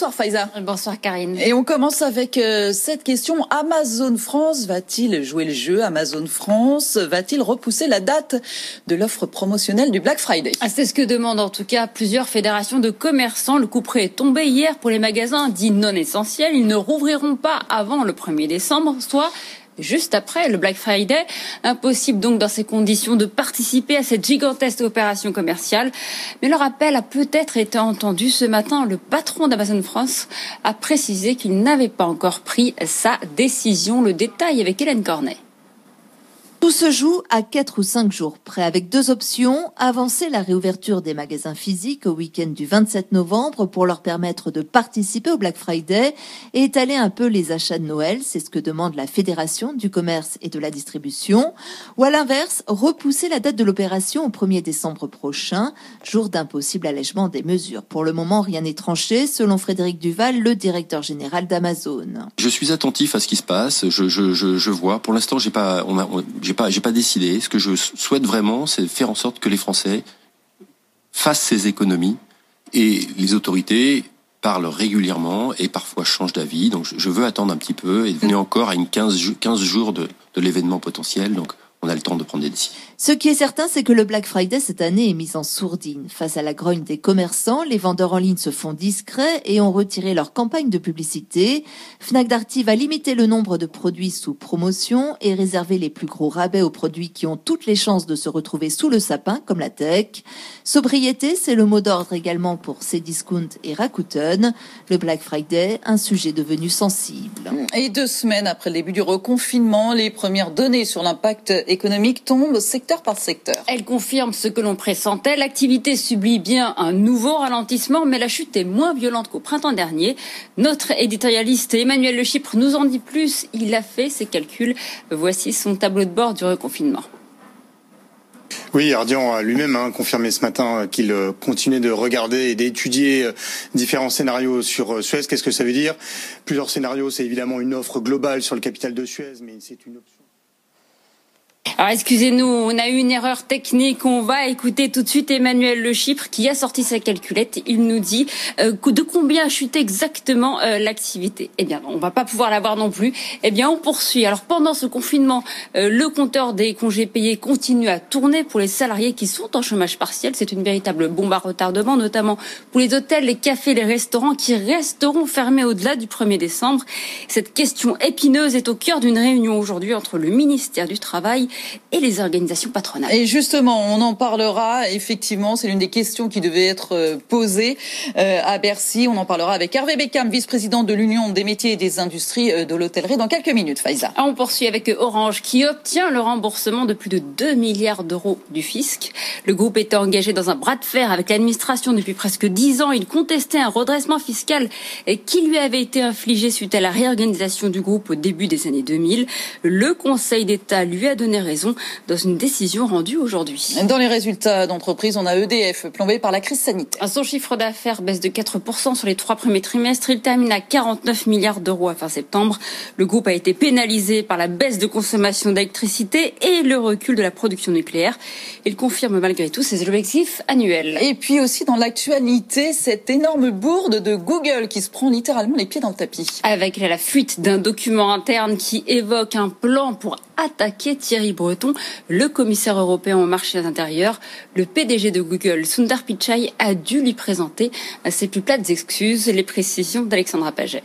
Bonsoir Faiza. Bonsoir Karine. Et on commence avec euh, cette question. Amazon France va-t-il jouer le jeu? Amazon France va-t-il repousser la date de l'offre promotionnelle du Black Friday? Ah, C'est ce que demandent en tout cas plusieurs fédérations de commerçants. Le coup près est tombé hier pour les magasins dits non essentiels. Ils ne rouvriront pas avant le 1er décembre, soit juste après le Black Friday. Impossible donc dans ces conditions de participer à cette gigantesque opération commerciale. Mais leur appel a peut-être été entendu ce matin. Le patron d'Amazon France a précisé qu'il n'avait pas encore pris sa décision. Le détail avec Hélène Cornet. Tout se joue à 4 ou 5 jours près, avec deux options. Avancer la réouverture des magasins physiques au week-end du 27 novembre pour leur permettre de participer au Black Friday et étaler un peu les achats de Noël. C'est ce que demande la Fédération du commerce et de la distribution. Ou à l'inverse, repousser la date de l'opération au 1er décembre prochain, jour d'un possible allègement des mesures. Pour le moment, rien n'est tranché, selon Frédéric Duval, le directeur général d'Amazon. Je suis attentif à ce qui se passe. Je, je, je, je vois. Pour l'instant, j'ai pas, on a, j'ai pas, j'ai pas décidé. Ce que je souhaite vraiment, c'est faire en sorte que les Français fassent ces économies et les autorités parlent régulièrement et parfois changent d'avis. Donc je veux attendre un petit peu et venir encore à une 15, 15 jours de, de l'événement potentiel. Donc on a le temps de prendre des décisions. Ce qui est certain, c'est que le Black Friday cette année est mis en sourdine. Face à la grogne des commerçants, les vendeurs en ligne se font discrets et ont retiré leur campagne de publicité. Fnac Darty va limiter le nombre de produits sous promotion et réserver les plus gros rabais aux produits qui ont toutes les chances de se retrouver sous le sapin, comme la tech. Sobriété, c'est le mot d'ordre également pour Cdiscount et Rakuten. Le Black Friday, un sujet devenu sensible. Et deux semaines après le début du reconfinement, les premières données sur l'impact économique tombent par secteur. Elle confirme ce que l'on pressentait. L'activité subit bien un nouveau ralentissement, mais la chute est moins violente qu'au printemps dernier. Notre éditorialiste Emmanuel Le Chypre nous en dit plus. Il a fait ses calculs. Voici son tableau de bord du reconfinement. Oui, Ardian a lui-même hein, confirmé ce matin qu'il euh, continuait de regarder et d'étudier euh, différents scénarios sur euh, Suez. Qu'est-ce que ça veut dire? Plusieurs scénarios, c'est évidemment une offre globale sur le capital de Suez, mais c'est une option. Alors excusez-nous, on a eu une erreur technique. On va écouter tout de suite Emmanuel Le Chypre qui a sorti sa calculette. Il nous dit euh, de combien chute exactement euh, l'activité? Eh bien, on va pas pouvoir l'avoir non plus. Eh bien, on poursuit. Alors pendant ce confinement, euh, le compteur des congés payés continue à tourner pour les salariés qui sont en chômage partiel. C'est une véritable bombe à retardement, notamment pour les hôtels, les cafés, les restaurants qui resteront fermés au-delà du 1er décembre. Cette question épineuse est au cœur d'une réunion aujourd'hui entre le ministère du Travail et les organisations patronales. Et justement, on en parlera. Effectivement, c'est l'une des questions qui devait être euh, posée euh, à Bercy. On en parlera avec Hervé Beckham, vice-président de l'Union des métiers et des industries euh, de l'hôtellerie, dans quelques minutes. Faiza. On poursuit avec Orange, qui obtient le remboursement de plus de 2 milliards d'euros du fisc. Le groupe était engagé dans un bras de fer avec l'administration depuis presque 10 ans. Il contestait un redressement fiscal qui lui avait été infligé suite à la réorganisation du groupe au début des années 2000. Le Conseil d'État lui a donné raison dans une décision rendue aujourd'hui. Dans les résultats d'entreprise, on a EDF plombé par la crise sanitaire. Son chiffre d'affaires baisse de 4% sur les trois premiers trimestres. Il termine à 49 milliards d'euros à fin septembre. Le groupe a été pénalisé par la baisse de consommation d'électricité et le recul de la production nucléaire. Il confirme malgré tout ses objectifs annuels. Et puis aussi dans l'actualité, cette énorme bourde de Google qui se prend littéralement les pieds dans le tapis. Avec la fuite d'un document interne qui évoque un plan pour attaquer Thierry Breton, le commissaire européen aux marchés intérieurs. Le PDG de Google, Sundar Pichai, a dû lui présenter ses plus plates excuses, les précisions d'Alexandra Paget.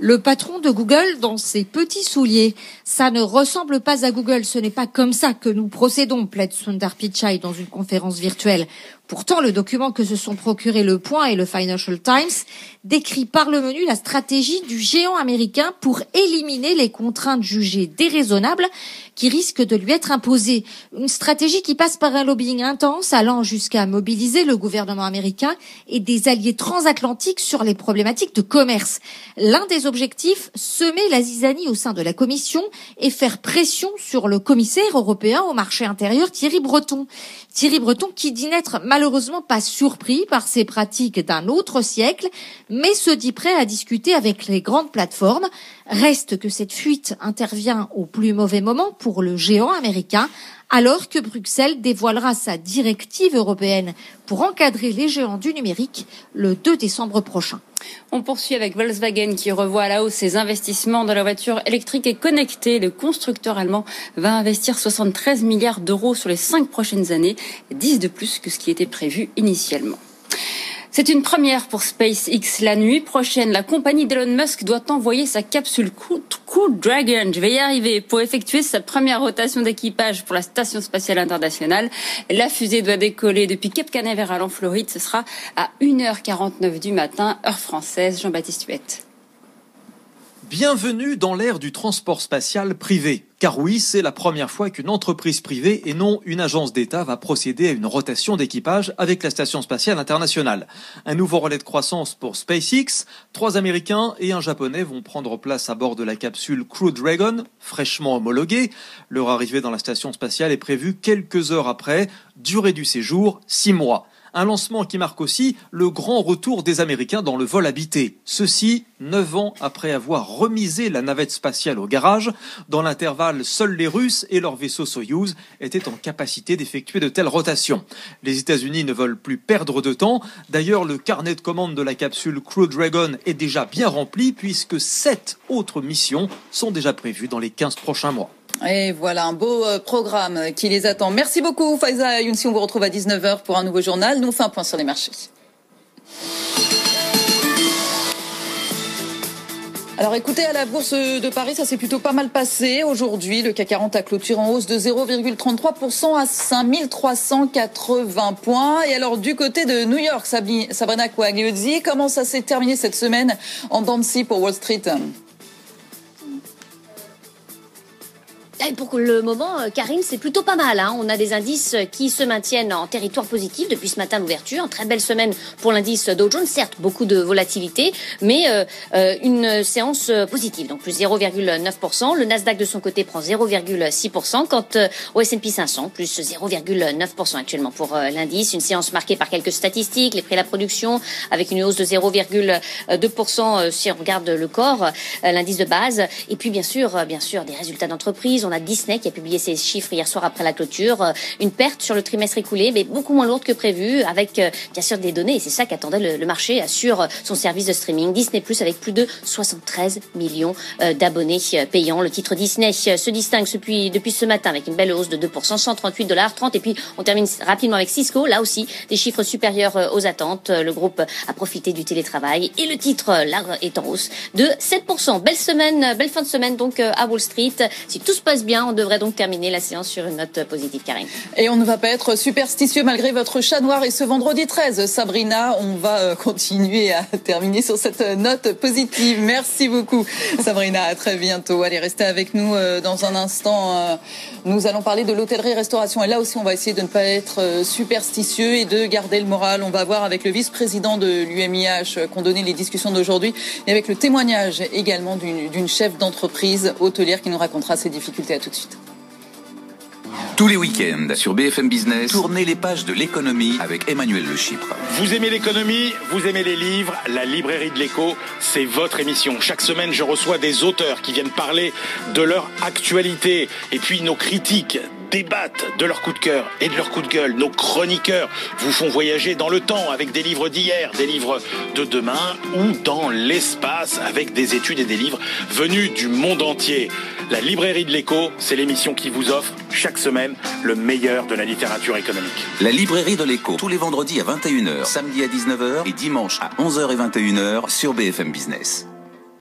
Le patron de Google dans ses petits souliers. Ça ne ressemble pas à Google. Ce n'est pas comme ça que nous procédons, plaide Sundar Pichai dans une conférence virtuelle. Pourtant, le document que se sont procurés Le Point et le Financial Times décrit par le menu la stratégie du géant américain pour éliminer les contraintes jugées déraisonnables qui risquent de lui être imposées. Une stratégie qui passe par un lobbying intense allant jusqu'à mobiliser le gouvernement américain et des alliés transatlantiques sur les problématiques de commerce. L'un des objectifs, semer la zizanie au sein de la Commission et faire pression sur le commissaire européen au marché intérieur Thierry Breton. Thierry Breton qui dit n'être malheureusement pas surpris par ces pratiques d'un autre siècle, mais se dit prêt à discuter avec les grandes plateformes. Reste que cette fuite intervient au plus mauvais moment pour le géant américain, alors que Bruxelles dévoilera sa directive européenne pour encadrer les géants du numérique le 2 décembre prochain. On poursuit avec Volkswagen qui revoit à la hausse ses investissements dans la voiture électrique et connectée. Le constructeur allemand va investir 73 milliards d'euros sur les cinq prochaines années, 10 de plus que ce qui était prévu initialement. C'est une première pour SpaceX. La nuit prochaine, la compagnie d'Elon Musk doit envoyer sa capsule Crew Dragon, je vais y arriver, pour effectuer sa première rotation d'équipage pour la Station spatiale internationale. La fusée doit décoller depuis Cape Canaveral en Floride. Ce sera à 1h49 du matin, heure française. Jean-Baptiste Huette. Bienvenue dans l'ère du transport spatial privé. Car oui, c'est la première fois qu'une entreprise privée et non une agence d'État va procéder à une rotation d'équipage avec la Station spatiale internationale. Un nouveau relais de croissance pour SpaceX. Trois Américains et un Japonais vont prendre place à bord de la capsule Crew Dragon, fraîchement homologuée. Leur arrivée dans la Station spatiale est prévue quelques heures après. Durée du séjour, six mois. Un lancement qui marque aussi le grand retour des Américains dans le vol habité. Ceci, neuf ans après avoir remisé la navette spatiale au garage. Dans l'intervalle, seuls les Russes et leur vaisseau Soyuz étaient en capacité d'effectuer de telles rotations. Les États-Unis ne veulent plus perdre de temps. D'ailleurs, le carnet de commande de la capsule Crew Dragon est déjà bien rempli puisque sept autres missions sont déjà prévues dans les 15 prochains mois. Et voilà un beau euh, programme qui les attend. Merci beaucoup Faiza Younsi. On vous retrouve à 19h pour un nouveau journal. Nous on fait un point sur les marchés. Alors écoutez, à la bourse de Paris, ça s'est plutôt pas mal passé. Aujourd'hui, le CAC 40 a clôturé en hausse de 0,33% à 5380 points. Et alors du côté de New York, Sabrina Coagliozzi, comment ça s'est terminé cette semaine en Dancy pour Wall Street? Pour le moment, euh, Karine, c'est plutôt pas mal. Hein. On a des indices qui se maintiennent en territoire positif depuis ce matin l'ouverture. Très belle semaine pour l'indice Dow Jones. Certes, beaucoup de volatilité, mais euh, euh, une séance positive. Donc plus 0,9%. Le Nasdaq de son côté prend 0,6%. Quant au S&P 500, plus 0,9% actuellement pour l'indice. Une séance marquée par quelques statistiques, les prix à la production, avec une hausse de 0,2% si on regarde le corps, l'indice de base. Et puis bien sûr, bien sûr, des résultats d'entreprise. On a Disney qui a publié ses chiffres hier soir après la clôture. Euh, une perte sur le trimestre écoulé, mais beaucoup moins lourde que prévu, avec euh, bien sûr des données. C'est ça qu'attendait le, marché sur son service de streaming. Disney Plus avec plus de 73 millions euh, d'abonnés payants. Le titre Disney se distingue depuis, depuis ce matin avec une belle hausse de 2%, 138 dollars 30. Et puis on termine rapidement avec Cisco. Là aussi, des chiffres supérieurs aux attentes. Le groupe a profité du télétravail et le titre là est en hausse de 7%. Belle semaine, belle fin de semaine donc à Wall Street. Si tout se passe bien, on devrait donc terminer la séance sur une note positive, Karine. Et on ne va pas être superstitieux malgré votre chat noir et ce vendredi 13. Sabrina, on va euh, continuer à terminer sur cette note positive. Merci beaucoup, Sabrina. À très bientôt. Allez, restez avec nous euh, dans un instant. Euh, nous allons parler de l'hôtellerie-restauration. Et là aussi, on va essayer de ne pas être superstitieux et de garder le moral. On va voir avec le vice-président de l'UMIH qu'on donnait les discussions d'aujourd'hui et avec le témoignage également d'une chef d'entreprise hôtelière qui nous racontera ses difficultés tout de suite. Tous les week-ends sur BFM Business, tournez les pages de l'économie avec Emmanuel Le Chypre. Vous aimez l'économie, vous aimez les livres, la librairie de l'écho, c'est votre émission. Chaque semaine, je reçois des auteurs qui viennent parler de leur actualité et puis nos critiques débattent de leur coup de cœur et de leur coup de gueule. Nos chroniqueurs vous font voyager dans le temps avec des livres d'hier, des livres de demain ou dans l'espace avec des études et des livres venus du monde entier. La librairie de l'écho, c'est l'émission qui vous offre chaque semaine le meilleur de la littérature économique. La librairie de l'écho, tous les vendredis à 21h, samedi à 19h et dimanche à 11h et 21h sur BFM Business.